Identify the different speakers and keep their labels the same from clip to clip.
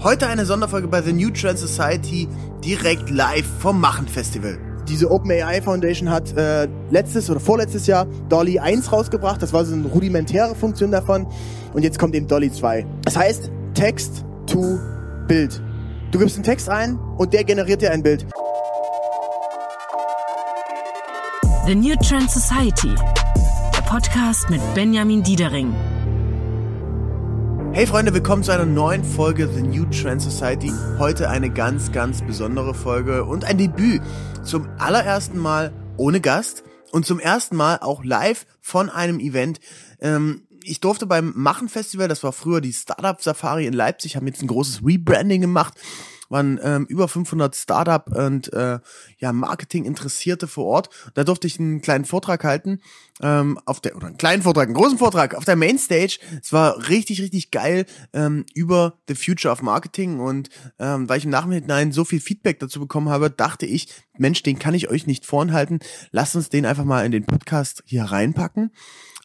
Speaker 1: Heute eine Sonderfolge bei The New Trend Society, direkt live vom Machen Festival.
Speaker 2: Diese OpenAI Foundation hat äh, letztes oder vorletztes Jahr Dolly 1 rausgebracht. Das war so eine rudimentäre Funktion davon. Und jetzt kommt eben Dolly 2. Das heißt Text to Bild. Du gibst einen Text ein und der generiert dir ein Bild.
Speaker 3: The New Trend Society. Der Podcast mit Benjamin Diedering.
Speaker 1: Hey Freunde, willkommen zu einer neuen Folge The New Trend Society. Heute eine ganz, ganz besondere Folge und ein Debüt. Zum allerersten Mal ohne Gast und zum ersten Mal auch live von einem Event. Ähm, ich durfte beim Machen Festival, das war früher die Startup Safari in Leipzig, haben jetzt ein großes Rebranding gemacht waren ähm, über 500 Startup und äh, ja Marketing Interessierte vor Ort. Da durfte ich einen kleinen Vortrag halten ähm, auf der oder einen kleinen Vortrag, einen großen Vortrag auf der Mainstage. Es war richtig richtig geil ähm, über the future of Marketing und ähm, weil ich im Nachhinein so viel Feedback dazu bekommen habe, dachte ich, Mensch, den kann ich euch nicht vorenthalten. Lasst uns den einfach mal in den Podcast hier reinpacken.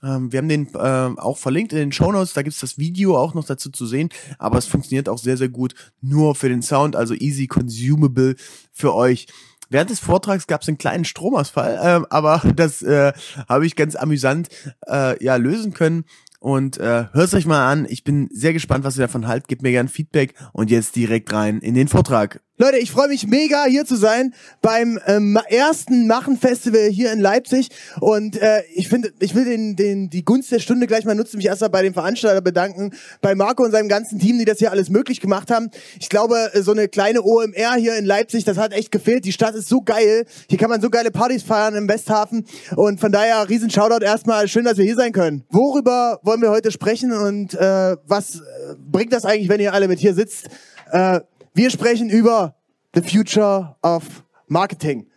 Speaker 1: Ähm, wir haben den äh, auch verlinkt in den Show Notes. Da gibt's das Video auch noch dazu zu sehen. Aber es funktioniert auch sehr, sehr gut nur für den Sound, also easy consumable für euch. Während des Vortrags gab es einen kleinen Stromausfall, äh, aber das äh, habe ich ganz amüsant äh, ja lösen können. Und äh, hört euch mal an. Ich bin sehr gespannt, was ihr davon haltet. Gebt mir gern Feedback und jetzt direkt rein in den Vortrag.
Speaker 2: Leute, ich freue mich mega hier zu sein beim ähm, ersten Machen Festival hier in Leipzig und äh, ich finde, ich will den, den die Gunst der Stunde gleich mal nutzen, mich erstmal bei dem Veranstalter bedanken, bei Marco und seinem ganzen Team, die das hier alles möglich gemacht haben. Ich glaube, so eine kleine OMR hier in Leipzig, das hat echt gefehlt. Die Stadt ist so geil, hier kann man so geile Partys feiern im Westhafen und von daher riesen Shoutout erstmal, schön, dass wir hier sein können. Worüber wollen wir heute sprechen und äh, was äh, bringt das eigentlich, wenn ihr alle mit hier sitzt? Äh, wir sprechen über the future of marketing.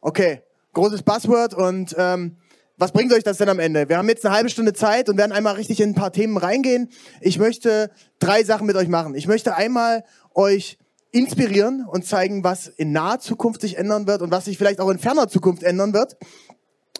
Speaker 2: Okay, großes Buzzword und ähm, was bringt euch das denn am Ende? Wir haben jetzt eine halbe Stunde Zeit und werden einmal richtig in ein paar Themen reingehen. Ich möchte drei Sachen mit euch machen. Ich möchte einmal euch inspirieren und zeigen, was in naher Zukunft sich ändern wird und was sich vielleicht auch in ferner Zukunft ändern wird.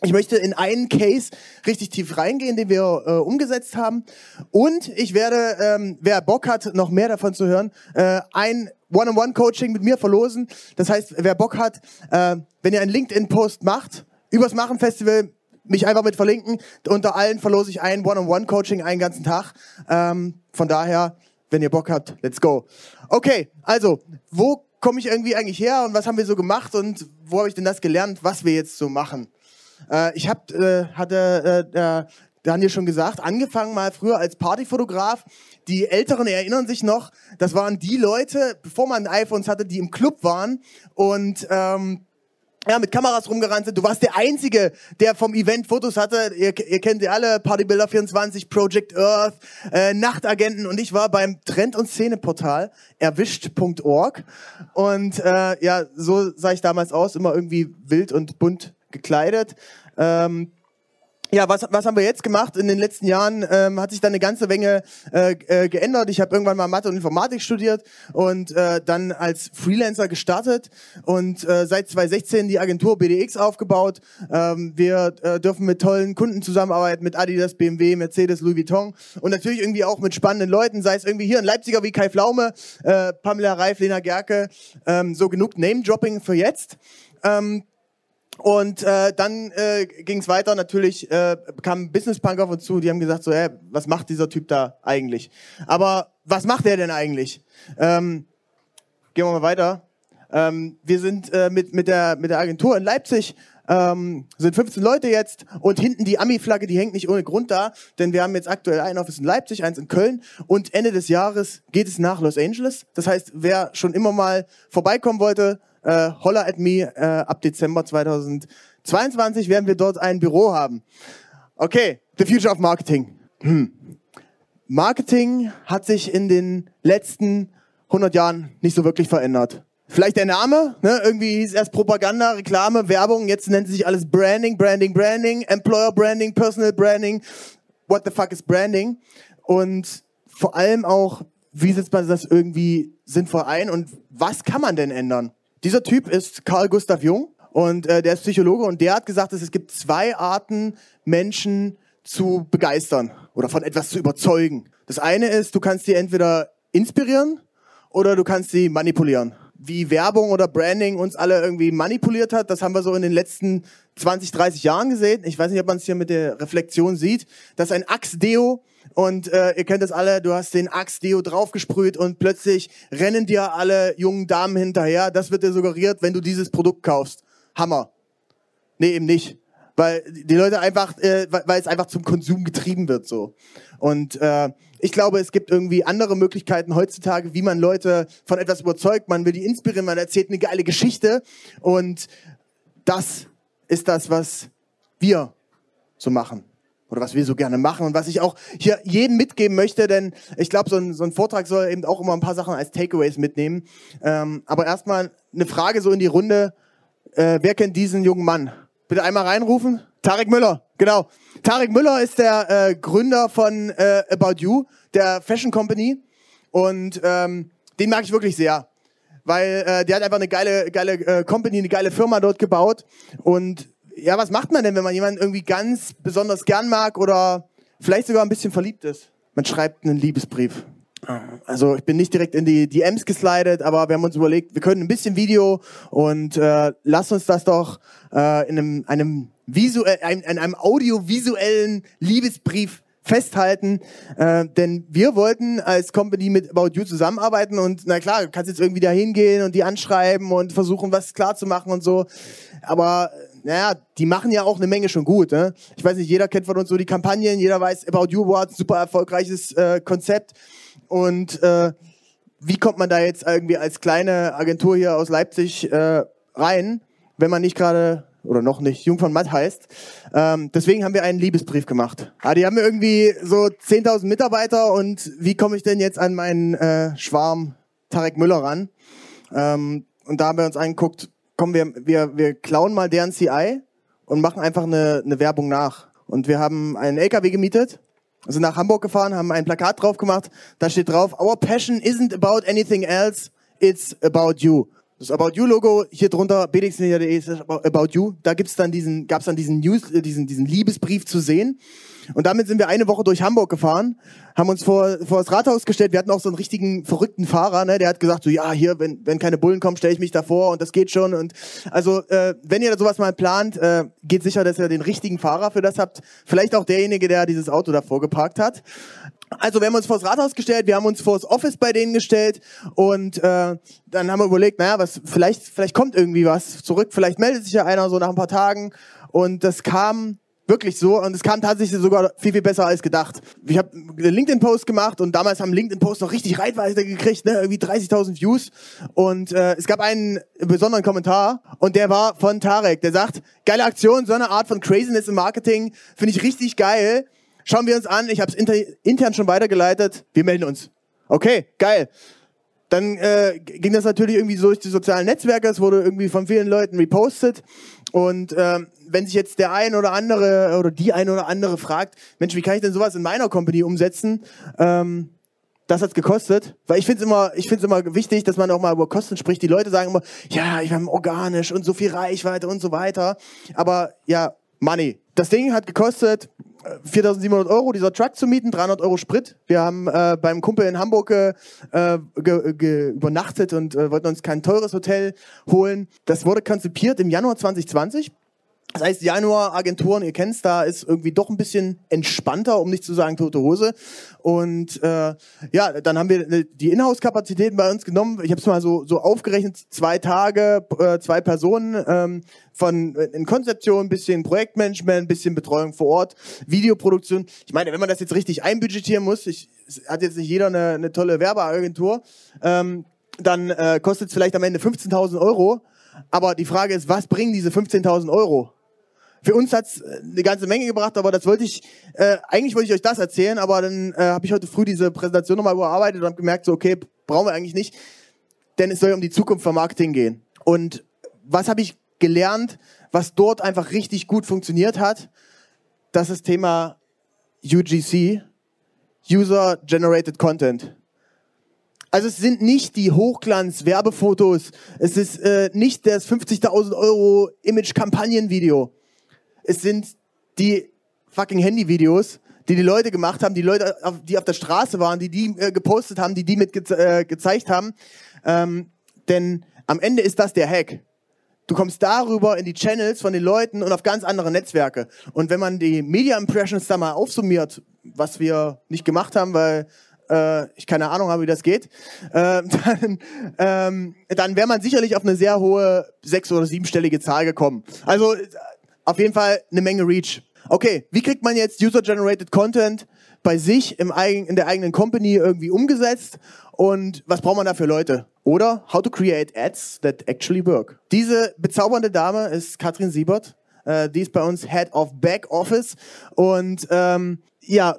Speaker 2: Ich möchte in einen Case richtig tief reingehen, den wir äh, umgesetzt haben. Und ich werde, ähm, wer Bock hat, noch mehr davon zu hören, äh, ein One-on-One-Coaching mit mir verlosen. Das heißt, wer Bock hat, äh, wenn ihr einen LinkedIn-Post macht, übers Machen-Festival, mich einfach mit verlinken. Unter allen verlose ich ein One-on-One-Coaching einen ganzen Tag. Ähm, von daher, wenn ihr Bock habt, let's go. Okay, also, wo komme ich irgendwie eigentlich her und was haben wir so gemacht und wo habe ich denn das gelernt, was wir jetzt so machen? Äh, ich hab, äh, hatte äh, Daniel schon gesagt, angefangen mal früher als Partyfotograf. Die Älteren erinnern sich noch, das waren die Leute, bevor man iPhones hatte, die im Club waren und ähm, ja, mit Kameras rumgerannt sind. Du warst der Einzige, der vom Event Fotos hatte. Ihr, ihr kennt sie alle, Partybilder 24, Project Earth, äh, Nachtagenten und ich war beim Trend- und Szeneportal erwischt.org und äh, ja, so sah ich damals aus, immer irgendwie wild und bunt gekleidet. Ähm, ja, was, was haben wir jetzt gemacht? In den letzten Jahren ähm, hat sich dann eine ganze Menge äh, äh, geändert. Ich habe irgendwann mal Mathe und Informatik studiert und äh, dann als Freelancer gestartet und äh, seit 2016 die Agentur BDX aufgebaut. Ähm, wir äh, dürfen mit tollen Kunden zusammenarbeiten, mit Adidas, BMW, Mercedes, Louis Vuitton und natürlich irgendwie auch mit spannenden Leuten, sei es irgendwie hier in Leipziger wie Kai Flaume, äh, Pamela Reif, Lena Gerke, ähm, so genug Name-Dropping für jetzt. Ähm, und äh, dann äh, ging es weiter. Natürlich äh, kam Business Punk auf uns zu. Die haben gesagt so, hey, was macht dieser Typ da eigentlich? Aber was macht er denn eigentlich? Ähm, gehen wir mal weiter. Ähm, wir sind äh, mit mit der mit der Agentur in Leipzig ähm, sind 15 Leute jetzt und hinten die Ami-Flagge, die hängt nicht ohne Grund da, denn wir haben jetzt aktuell ein Office in Leipzig, eins in Köln und Ende des Jahres geht es nach Los Angeles. Das heißt, wer schon immer mal vorbeikommen wollte, äh, holla at me, äh, ab Dezember 2022 werden wir dort ein Büro haben. Okay, the future of marketing. Hm. Marketing hat sich in den letzten 100 Jahren nicht so wirklich verändert. Vielleicht der Name, ne? irgendwie hieß erst Propaganda, Reklame, Werbung, jetzt nennt sich alles Branding, Branding, Branding, Employer Branding, Personal Branding. What the fuck is Branding? Und vor allem auch, wie setzt man das irgendwie sinnvoll ein und was kann man denn ändern? Dieser Typ ist Carl Gustav Jung und äh, der ist Psychologe und der hat gesagt, dass es gibt zwei Arten, Menschen zu begeistern oder von etwas zu überzeugen. Das eine ist, du kannst die entweder inspirieren oder du kannst sie manipulieren. Wie Werbung oder Branding uns alle irgendwie manipuliert hat, das haben wir so in den letzten 20, 30 Jahren gesehen. Ich weiß nicht, ob man es hier mit der Reflexion sieht. Das ist ein Axe-Deo und äh, ihr kennt das alle, du hast den Axe-Deo draufgesprüht und plötzlich rennen dir alle jungen Damen hinterher. Das wird dir suggeriert, wenn du dieses Produkt kaufst. Hammer. Nee, eben nicht weil die Leute einfach, äh, weil es einfach zum Konsum getrieben wird so. Und äh, ich glaube, es gibt irgendwie andere Möglichkeiten heutzutage, wie man Leute von etwas überzeugt. Man will die inspirieren, man erzählt eine geile Geschichte und das ist das, was wir so machen oder was wir so gerne machen und was ich auch hier jedem mitgeben möchte, denn ich glaube, so ein, so ein Vortrag soll eben auch immer ein paar Sachen als Takeaways mitnehmen. Ähm, aber erstmal eine Frage so in die Runde. Äh, wer kennt diesen jungen Mann? Bitte einmal reinrufen. Tarek Müller, genau. Tarek Müller ist der äh, Gründer von äh, About You, der Fashion Company. Und ähm, den mag ich wirklich sehr. Weil äh, der hat einfach eine geile, geile äh, Company, eine geile Firma dort gebaut. Und ja, was macht man denn, wenn man jemanden irgendwie ganz besonders gern mag oder vielleicht sogar ein bisschen verliebt ist? Man schreibt einen Liebesbrief. Also ich bin nicht direkt in die DMs geslidet, aber wir haben uns überlegt, wir können ein bisschen Video und äh, lass uns das doch äh, in einem, einem, visuell, in einem audiovisuellen Liebesbrief festhalten, äh, denn wir wollten als Company mit About You zusammenarbeiten und na klar, du kannst jetzt irgendwie da hingehen und die anschreiben und versuchen, was klar zu machen und so, aber naja, die machen ja auch eine Menge schon gut. Ne? Ich weiß nicht, jeder kennt von uns so die Kampagnen, jeder weiß, About You war super erfolgreiches äh, Konzept und äh, wie kommt man da jetzt irgendwie als kleine Agentur hier aus Leipzig äh, rein, wenn man nicht gerade oder noch nicht Jung von Matt heißt. Ähm, deswegen haben wir einen Liebesbrief gemacht. Ah, die haben irgendwie so 10.000 Mitarbeiter und wie komme ich denn jetzt an meinen äh, Schwarm Tarek Müller ran? Ähm, und da haben wir uns angeguckt, komm, wir, wir, wir klauen mal deren CI und machen einfach eine, eine Werbung nach. Und wir haben einen LKW gemietet sind nach Hamburg gefahren, haben ein Plakat drauf gemacht. Da steht drauf, Our passion isn't about anything else, it's about you. Das About You Logo hier drunter bdxmedia.de ist About You. Da gibt's dann diesen, gab's dann diesen News, äh, diesen, diesen Liebesbrief zu sehen. Und damit sind wir eine Woche durch Hamburg gefahren, haben uns vor, vor das Rathaus gestellt. Wir hatten auch so einen richtigen verrückten Fahrer, ne? Der hat gesagt so, ja, hier, wenn, wenn keine Bullen kommen, stelle ich mich davor und das geht schon. Und also, äh, wenn ihr sowas mal plant, äh, geht sicher, dass ihr den richtigen Fahrer für das habt. Vielleicht auch derjenige, der dieses Auto davor geparkt hat. Also wir haben uns vors Rathaus gestellt, wir haben uns vors Office bei denen gestellt und äh, dann haben wir überlegt, naja, was vielleicht vielleicht kommt irgendwie was zurück, vielleicht meldet sich ja einer so nach ein paar Tagen und das kam Wirklich so. Und es kam tatsächlich sogar viel, viel besser als gedacht. Ich habe einen LinkedIn-Post gemacht und damals haben LinkedIn-Posts noch richtig Reichweite gekriegt, ne? irgendwie 30.000 Views. Und äh, es gab einen besonderen Kommentar und der war von Tarek. Der sagt, geile Aktion, so eine Art von Craziness im Marketing, finde ich richtig geil. Schauen wir uns an, ich habe es inter intern schon weitergeleitet, wir melden uns. Okay, geil. Dann äh, ging das natürlich irgendwie so durch die sozialen Netzwerke, es wurde irgendwie von vielen Leuten repostet. Und äh, wenn sich jetzt der ein oder andere oder die ein oder andere fragt, Mensch, wie kann ich denn sowas in meiner Company umsetzen? Ähm, das hat's gekostet, weil ich finde es immer, ich finde immer wichtig, dass man auch mal über Kosten spricht. Die Leute sagen immer, ja, ich habe organisch und so viel Reichweite und so weiter. Aber ja, Money. Das Ding hat gekostet 4.700 Euro, dieser Truck zu mieten, 300 Euro Sprit. Wir haben äh, beim Kumpel in Hamburg äh, ge, ge, übernachtet und äh, wollten uns kein teures Hotel holen. Das wurde konzipiert im Januar 2020. Das heißt, Januar-Agenturen, ihr kennt's, da ist irgendwie doch ein bisschen entspannter, um nicht zu sagen tote Hose. Und äh, ja, dann haben wir die Inhouse-Kapazitäten bei uns genommen. Ich habe es mal so, so aufgerechnet, zwei Tage, äh, zwei Personen ähm, von äh, in Konzeption, bisschen Projektmanagement, bisschen Betreuung vor Ort, Videoproduktion. Ich meine, wenn man das jetzt richtig einbudgetieren muss, ich, hat jetzt nicht jeder eine, eine tolle Werbeagentur, ähm, dann äh, kostet es vielleicht am Ende 15.000 Euro. Aber die Frage ist, was bringen diese 15.000 Euro? Für uns hat's äh, eine ganze Menge gebracht, aber das wollte ich, äh, eigentlich wollte ich euch das erzählen, aber dann äh, habe ich heute früh diese Präsentation nochmal überarbeitet und habe gemerkt, so okay, brauchen wir eigentlich nicht, denn es soll um die Zukunft von Marketing gehen. Und was habe ich gelernt, was dort einfach richtig gut funktioniert hat? Das ist das Thema UGC, User Generated Content. Also es sind nicht die Hochglanz-Werbefotos, es ist äh, nicht das 50.000 Euro Image-Kampagnenvideo es sind die fucking Handyvideos, die die Leute gemacht haben, die Leute, die auf der Straße waren, die die äh, gepostet haben, die die mit ge äh, gezeigt haben. Ähm, denn am Ende ist das der Hack. Du kommst darüber in die Channels von den Leuten und auf ganz andere Netzwerke. Und wenn man die Media Impressions da mal aufsummiert, was wir nicht gemacht haben, weil äh, ich keine Ahnung habe, wie das geht, äh, dann, ähm, dann wäre man sicherlich auf eine sehr hohe sechs- oder siebenstellige Zahl gekommen. Also auf jeden Fall eine Menge Reach. Okay, wie kriegt man jetzt User-Generated Content bei sich im eigen, in der eigenen Company irgendwie umgesetzt und was braucht man da für Leute? Oder How to Create Ads that actually work. Diese bezaubernde Dame ist Katrin Siebert. Äh, die ist bei uns Head of Back Office und ähm, ja,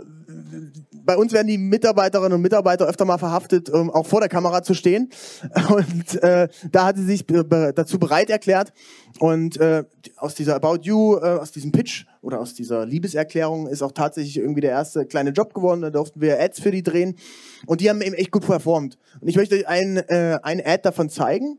Speaker 2: bei uns werden die Mitarbeiterinnen und Mitarbeiter öfter mal verhaftet, um auch vor der Kamera zu stehen. Und äh, da hat sie sich dazu bereit erklärt. Und äh, aus dieser About You, äh, aus diesem Pitch oder aus dieser Liebeserklärung ist auch tatsächlich irgendwie der erste kleine Job geworden. Da durften wir Ads für die drehen. Und die haben eben echt gut performt. Und ich möchte euch ein, äh, ein Ad davon zeigen.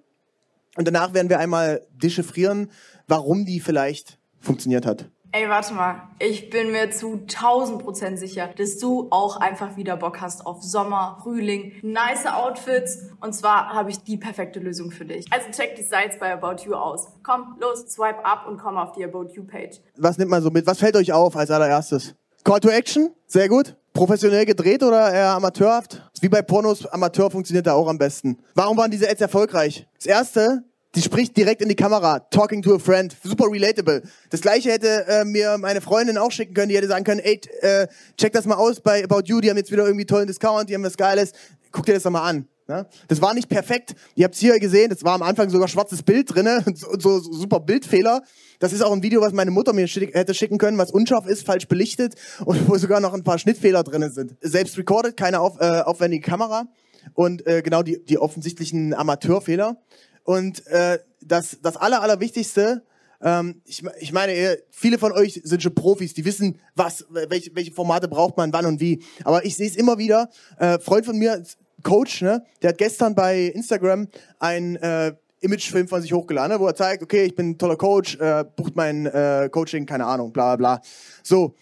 Speaker 2: Und danach werden wir einmal dechiffrieren, warum die vielleicht funktioniert hat.
Speaker 4: Ey, warte mal. Ich bin mir zu 1000 Prozent sicher, dass du auch einfach wieder Bock hast auf Sommer, Frühling, nice Outfits. Und zwar habe ich die perfekte Lösung für dich. Also check die Sites bei About You aus. Komm, los, swipe up und komm auf die About You Page.
Speaker 2: Was nimmt man so mit? Was fällt euch auf als allererstes? Call to Action? Sehr gut. Professionell gedreht oder eher amateurhaft? Wie bei Pornos, Amateur funktioniert da auch am besten. Warum waren diese Ads erfolgreich? Das erste, die spricht direkt in die Kamera, talking to a friend, super relatable. Das gleiche hätte äh, mir meine Freundin auch schicken können, die hätte sagen können, ey, äh, check das mal aus bei About You, die haben jetzt wieder irgendwie tollen Discount, die haben was Geiles, guck dir das doch mal an. Ne? Das war nicht perfekt, ihr habt es hier gesehen, das war am Anfang sogar schwarzes Bild drinne, so, so, so super Bildfehler. Das ist auch ein Video, was meine Mutter mir schick, hätte schicken können, was unscharf ist, falsch belichtet und wo sogar noch ein paar Schnittfehler drinne sind. Selbst recorded, keine auf, äh, aufwendige Kamera und äh, genau die, die offensichtlichen Amateurfehler. Und äh, das, das Aller, Allerwichtigste, ähm, ich, ich meine, viele von euch sind schon Profis, die wissen, was, welche, welche Formate braucht man, wann und wie. Aber ich sehe es immer wieder. Äh, Freund von mir, Coach, ne, der hat gestern bei Instagram ein äh, Imagefilm von sich hochgeladen, ne, wo er zeigt, okay, ich bin ein toller Coach, äh, bucht mein äh, Coaching, keine Ahnung, bla bla bla. So.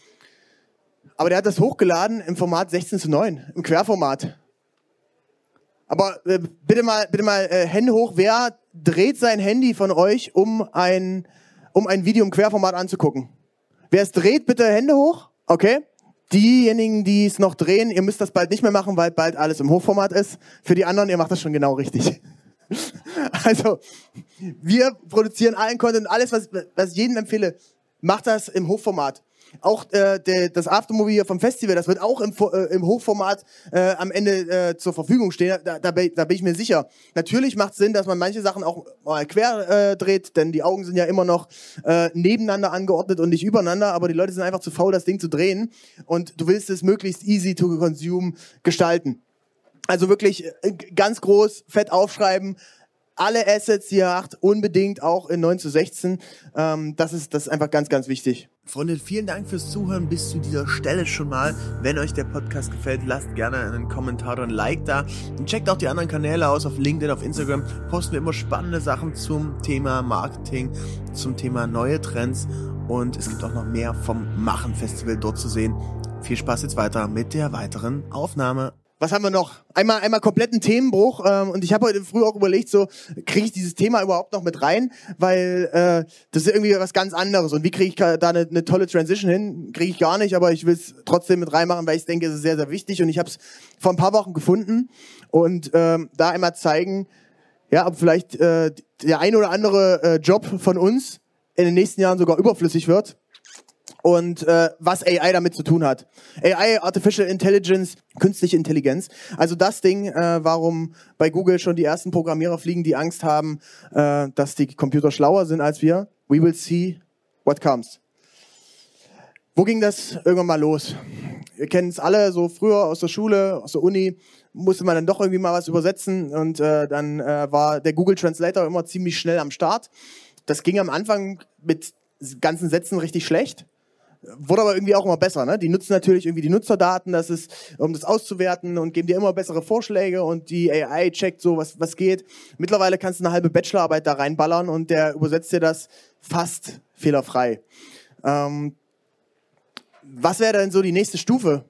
Speaker 2: Aber der hat das hochgeladen im Format 16 zu 9, im Querformat. Aber äh, bitte mal, bitte mal äh, Hände hoch. Wer dreht sein Handy von euch, um ein, um ein Video im Querformat anzugucken? Wer es dreht, bitte Hände hoch. Okay. Diejenigen, die es noch drehen, ihr müsst das bald nicht mehr machen, weil bald alles im Hochformat ist. Für die anderen, ihr macht das schon genau richtig. also, wir produzieren allen Content, alles, was, was ich jedem empfehle, macht das im Hochformat. Auch äh, der, das Aftermovie vom Festival, das wird auch im, äh, im Hochformat äh, am Ende äh, zur Verfügung stehen. Da, da, da bin ich mir sicher. Natürlich macht es Sinn, dass man manche Sachen auch mal quer äh, dreht, denn die Augen sind ja immer noch äh, nebeneinander angeordnet und nicht übereinander, aber die Leute sind einfach zu faul, das Ding zu drehen. Und du willst es möglichst easy to consume gestalten. Also wirklich äh, ganz groß, fett aufschreiben, alle Assets, die ihr habt, unbedingt auch in 9 zu 16. Ähm, das, ist, das ist einfach ganz, ganz wichtig.
Speaker 1: Freunde, vielen Dank fürs Zuhören bis zu dieser Stelle schon mal. Wenn euch der Podcast gefällt, lasst gerne einen Kommentar oder ein Like da. Und checkt auch die anderen Kanäle aus auf LinkedIn, auf Instagram. Posten wir immer spannende Sachen zum Thema Marketing, zum Thema neue Trends. Und es gibt auch noch mehr vom Machen Festival dort zu sehen. Viel Spaß jetzt weiter mit der weiteren Aufnahme
Speaker 2: was haben wir noch? Einmal, einmal kompletten Themenbruch. Ähm, und ich habe heute früh auch überlegt, so kriege ich dieses Thema überhaupt noch mit rein, weil äh, das ist irgendwie was ganz anderes. Und wie kriege ich da eine, eine tolle Transition hin? Kriege ich gar nicht, aber ich will es trotzdem mit reinmachen, weil ich denke, es ist sehr, sehr wichtig. Und ich habe es vor ein paar Wochen gefunden und ähm, da einmal zeigen, ja, ob vielleicht äh, der ein oder andere äh, Job von uns in den nächsten Jahren sogar überflüssig wird und äh, was AI damit zu tun hat. AI, Artificial Intelligence, künstliche Intelligenz. Also das Ding, äh, warum bei Google schon die ersten Programmierer fliegen, die Angst haben, äh, dass die Computer schlauer sind als wir. We will see what comes. Wo ging das irgendwann mal los? Wir kennen es alle, so früher aus der Schule, aus der Uni, musste man dann doch irgendwie mal was übersetzen und äh, dann äh, war der Google Translator immer ziemlich schnell am Start. Das ging am Anfang mit ganzen Sätzen richtig schlecht. Wurde aber irgendwie auch immer besser. Ne? Die nutzen natürlich irgendwie die Nutzerdaten, das ist, um das auszuwerten und geben dir immer bessere Vorschläge und die AI checkt so, was, was geht. Mittlerweile kannst du eine halbe Bachelorarbeit da reinballern und der übersetzt dir das fast fehlerfrei. Ähm, was wäre denn so die nächste Stufe?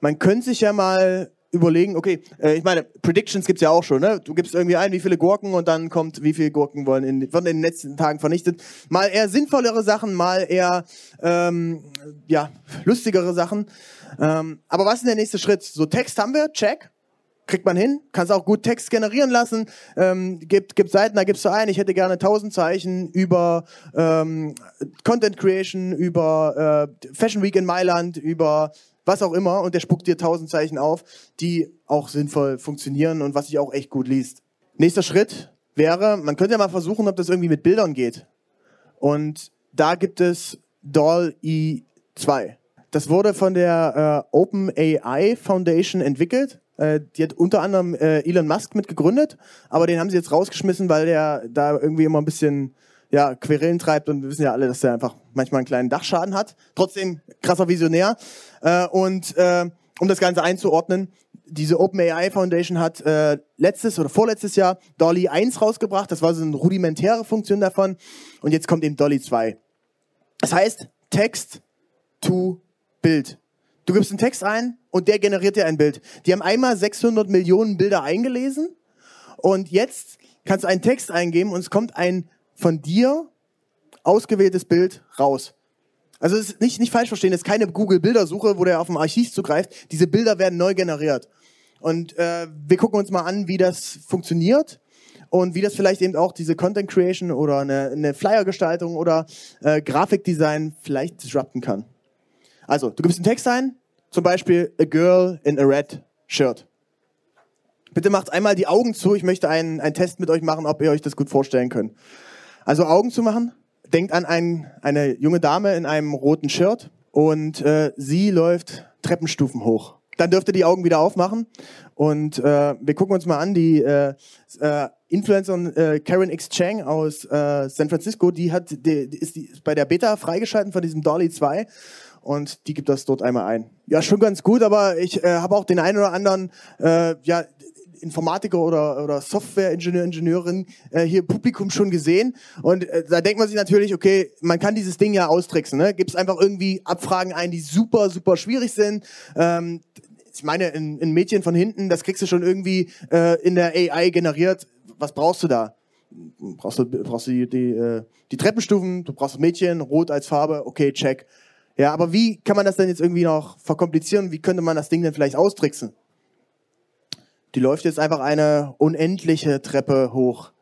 Speaker 2: Man könnte sich ja mal überlegen, okay, äh, ich meine, Predictions gibt's ja auch schon, ne? Du gibst irgendwie ein, wie viele Gurken und dann kommt, wie viele Gurken wollen in, werden in den letzten Tagen vernichtet. Mal eher sinnvollere Sachen, mal eher ähm, ja, lustigere Sachen. Ähm, aber was ist der nächste Schritt? So Text haben wir, check. Kriegt man hin, kannst auch gut Text generieren lassen. Ähm, gibt, gibt Seiten, da gibst du ein, ich hätte gerne 1000 Zeichen über ähm, Content Creation, über äh, Fashion Week in Mailand, über was auch immer und der spuckt dir 1000 Zeichen auf, die auch sinnvoll funktionieren und was sich auch echt gut liest. Nächster Schritt wäre, man könnte ja mal versuchen, ob das irgendwie mit Bildern geht. Und da gibt es Doll E2. Das wurde von der äh, OpenAI Foundation entwickelt. Äh, die hat unter anderem äh, Elon Musk mitgegründet, aber den haben sie jetzt rausgeschmissen, weil der da irgendwie immer ein bisschen ja, Querelen treibt und wir wissen ja alle, dass er einfach manchmal einen kleinen Dachschaden hat. Trotzdem krasser Visionär. Äh, und äh, um das Ganze einzuordnen, diese OpenAI Foundation hat äh, letztes oder vorletztes Jahr Dolly 1 rausgebracht. Das war so eine rudimentäre Funktion davon. Und jetzt kommt eben Dolly 2. Das heißt, Text to Bild. Du gibst einen Text ein und der generiert dir ein Bild. Die haben einmal 600 Millionen Bilder eingelesen und jetzt kannst du einen Text eingeben und es kommt ein von dir ausgewähltes Bild raus. Also es ist nicht, nicht falsch verstehen, es ist keine Google-Bildersuche, wo der auf dem Archiv zugreift. Diese Bilder werden neu generiert. Und äh, wir gucken uns mal an, wie das funktioniert und wie das vielleicht eben auch diese Content Creation oder eine, eine Flyer-Gestaltung oder äh, Grafikdesign vielleicht disrupten kann. Also, du gibst einen Text ein, zum Beispiel a girl in a red shirt. Bitte macht einmal die Augen zu, ich möchte einen, einen Test mit euch machen, ob ihr euch das gut vorstellen könnt. Also Augen zu machen. Denkt an ein, eine junge Dame in einem roten Shirt und äh, sie läuft Treppenstufen hoch. Dann dürft ihr die Augen wieder aufmachen und äh, wir gucken uns mal an, die äh, äh, Influencerin äh, Karen X Chang aus äh, San Francisco, die hat die, die ist, die bei der Beta freigeschalten von diesem Dolly 2 und die gibt das dort einmal ein. Ja, schon ganz gut, aber ich äh, habe auch den einen oder anderen, äh, ja, Informatiker oder, oder Software-Ingenieur, Ingenieurin äh, hier Publikum schon gesehen. Und äh, da denkt man sich natürlich, okay, man kann dieses Ding ja austricksen. Ne? Gibt es einfach irgendwie Abfragen ein, die super, super schwierig sind. Ähm, ich meine, ein, ein Mädchen von hinten, das kriegst du schon irgendwie äh, in der AI generiert. Was brauchst du da? Brauchst du, brauchst du die, die, äh, die Treppenstufen, du brauchst das Mädchen, rot als Farbe, okay, check. Ja, aber wie kann man das denn jetzt irgendwie noch verkomplizieren? Wie könnte man das Ding denn vielleicht austricksen? Die läuft jetzt einfach eine unendliche Treppe hoch.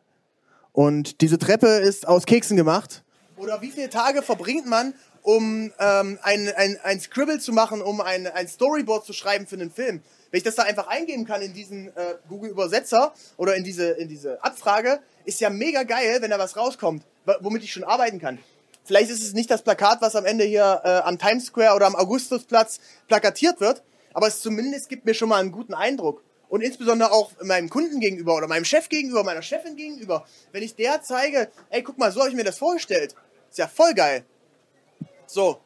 Speaker 2: Und diese Treppe ist aus Keksen gemacht. Oder wie viele Tage verbringt man, um ähm, ein, ein, ein Scribble zu machen, um ein, ein Storyboard zu schreiben für einen Film? Wenn ich das da einfach eingeben kann in diesen äh, Google-Übersetzer oder in diese, in diese Abfrage, ist ja mega geil, wenn da was rauskommt, womit ich schon arbeiten kann. Vielleicht ist es nicht das Plakat, was am Ende hier äh, am Times Square oder am Augustusplatz plakatiert wird, aber es zumindest gibt mir schon mal einen guten Eindruck und insbesondere auch meinem Kunden gegenüber oder meinem Chef gegenüber, meiner Chefin gegenüber, wenn ich der zeige, ey, guck mal, so habe ich mir das vorgestellt. Ist ja voll geil. So,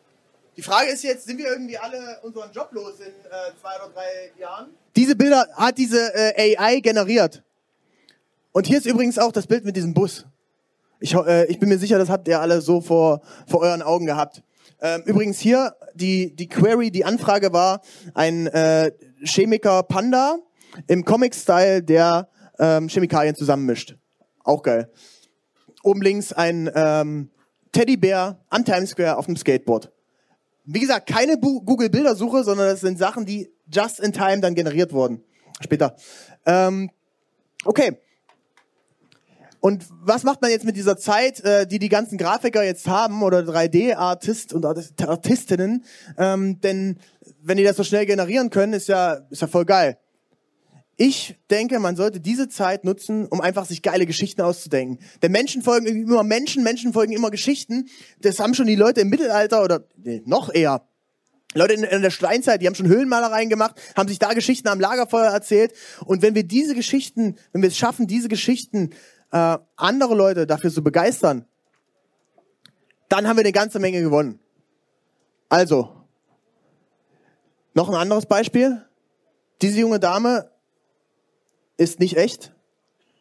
Speaker 2: die Frage ist jetzt, sind wir irgendwie alle unseren Job los in äh, zwei oder drei Jahren? Diese Bilder hat diese äh, AI generiert. Und hier ist übrigens auch das Bild mit diesem Bus. Ich, äh, ich bin mir sicher, das habt ihr alle so vor, vor euren Augen gehabt. Ähm, übrigens hier, die, die Query, die Anfrage war, ein äh, Chemiker Panda im Comic-Style, der ähm, Chemikalien zusammenmischt. Auch geil. Oben links ein ähm, Teddybär an Times Square auf dem Skateboard. Wie gesagt, keine Google-Bildersuche, sondern das sind Sachen, die just in time dann generiert wurden. Später. Ähm, okay. Und was macht man jetzt mit dieser Zeit, äh, die die ganzen Grafiker jetzt haben oder 3D-Artist und Artistinnen? Ähm, denn wenn die das so schnell generieren können, ist ja, ist ja voll geil. Ich denke, man sollte diese Zeit nutzen, um einfach sich geile Geschichten auszudenken. Denn Menschen folgen immer Menschen, Menschen folgen immer Geschichten. Das haben schon die Leute im Mittelalter oder nee, noch eher. Leute in, der Steinzeit, die haben schon Höhlenmalereien gemacht, haben sich da Geschichten am Lagerfeuer erzählt. Und wenn wir diese Geschichten, wenn wir es schaffen, diese Geschichten äh, andere Leute dafür zu begeistern, dann haben wir eine ganze Menge gewonnen. Also, noch ein anderes Beispiel. Diese junge Dame ist nicht echt.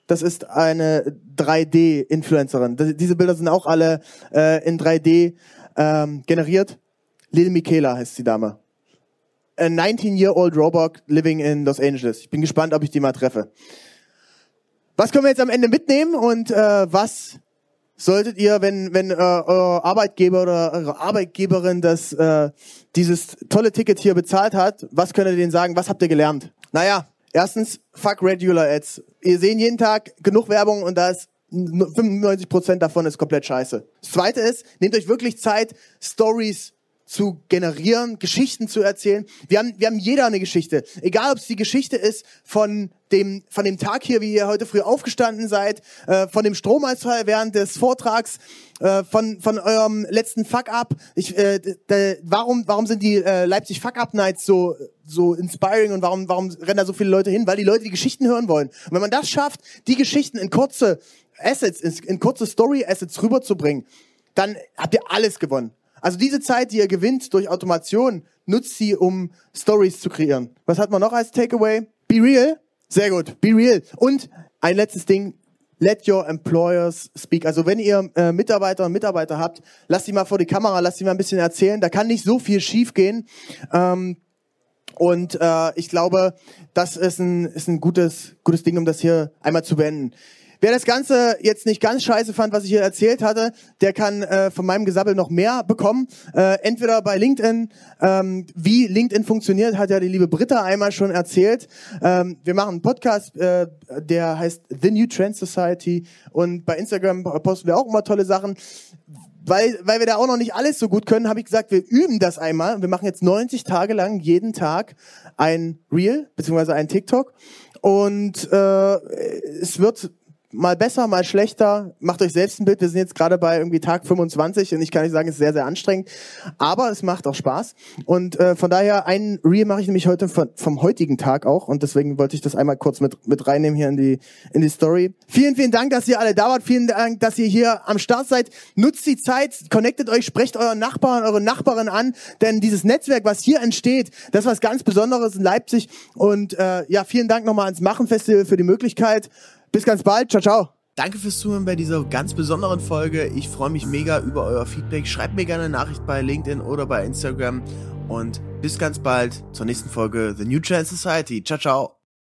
Speaker 2: Das ist eine 3D-Influencerin. Diese Bilder sind auch alle äh, in 3D ähm, generiert. Lil Michaela heißt die Dame. A 19-year-old robot living in Los Angeles. Ich bin gespannt, ob ich die mal treffe. Was können wir jetzt am Ende mitnehmen und äh, was solltet ihr, wenn, wenn äh, euer Arbeitgeber oder eure Arbeitgeberin das, äh, dieses tolle Ticket hier bezahlt hat, was könnt ihr denen sagen? Was habt ihr gelernt? Naja, erstens, fuck Regular Ads. Ihr seht jeden Tag genug Werbung und da ist 95% davon ist komplett scheiße. Das zweite ist, nehmt euch wirklich Zeit, Stories zu generieren, Geschichten zu erzählen. Wir haben, wir haben jeder eine Geschichte. Egal, ob es die Geschichte ist von dem, von dem Tag hier, wie ihr heute früh aufgestanden seid, äh, von dem Stromausfall während des Vortrags, äh, von, von eurem letzten Fuck-Up. Ich, äh, de, warum, warum sind die äh, Leipzig Fuck-Up-Nights so, so inspiring und warum, warum rennen da so viele Leute hin? Weil die Leute die Geschichten hören wollen. Und wenn man das schafft, die Geschichten in kurze Assets, in, in kurze Story-Assets rüberzubringen, dann habt ihr alles gewonnen. Also diese Zeit, die ihr gewinnt durch Automation, nutzt sie, um Stories zu kreieren. Was hat man noch als Takeaway? Be real. Sehr gut. Be real. Und ein letztes Ding. Let your employers speak. Also wenn ihr äh, Mitarbeiter und Mitarbeiter habt, lasst sie mal vor die Kamera, lasst sie mal ein bisschen erzählen. Da kann nicht so viel schiefgehen. Ähm, und äh, ich glaube, das ist ein, ist ein gutes, gutes Ding, um das hier einmal zu beenden. Wer das Ganze jetzt nicht ganz scheiße fand, was ich hier erzählt hatte, der kann äh, von meinem Gesabbel noch mehr bekommen. Äh, entweder bei LinkedIn, ähm, wie LinkedIn funktioniert, hat ja die liebe Britta einmal schon erzählt. Ähm, wir machen einen Podcast, äh, der heißt The New Trend Society und bei Instagram posten wir auch immer tolle Sachen weil, weil wir da auch noch nicht alles so gut können, habe ich gesagt, wir üben das einmal. Wir machen jetzt 90 Tage lang jeden Tag ein Reel beziehungsweise ein TikTok und äh, es wird mal besser, mal schlechter. Macht euch selbst ein Bild. Wir sind jetzt gerade bei irgendwie Tag 25 und ich kann nicht sagen, es ist sehr, sehr anstrengend. Aber es macht auch Spaß. Und äh, von daher, ein Reel mache ich nämlich heute von, vom heutigen Tag auch. Und deswegen wollte ich das einmal kurz mit, mit reinnehmen hier in die, in die Story. Vielen, vielen Dank, dass ihr alle da wart. Vielen Dank, dass ihr hier am Start seid. Nutzt die Zeit, connectet euch, sprecht euren Nachbarn, eure Nachbarin an. Denn dieses Netzwerk, was hier entsteht, das ist was ganz Besonderes in Leipzig. Und äh, ja, vielen Dank nochmal ans Machen Festival für die Möglichkeit. Bis ganz bald. Ciao, ciao.
Speaker 1: Danke fürs Zuhören bei dieser ganz besonderen Folge. Ich freue mich mega über euer Feedback. Schreibt mir gerne eine Nachricht bei LinkedIn oder bei Instagram. Und bis ganz bald zur nächsten Folge The New Trend Society. Ciao, ciao.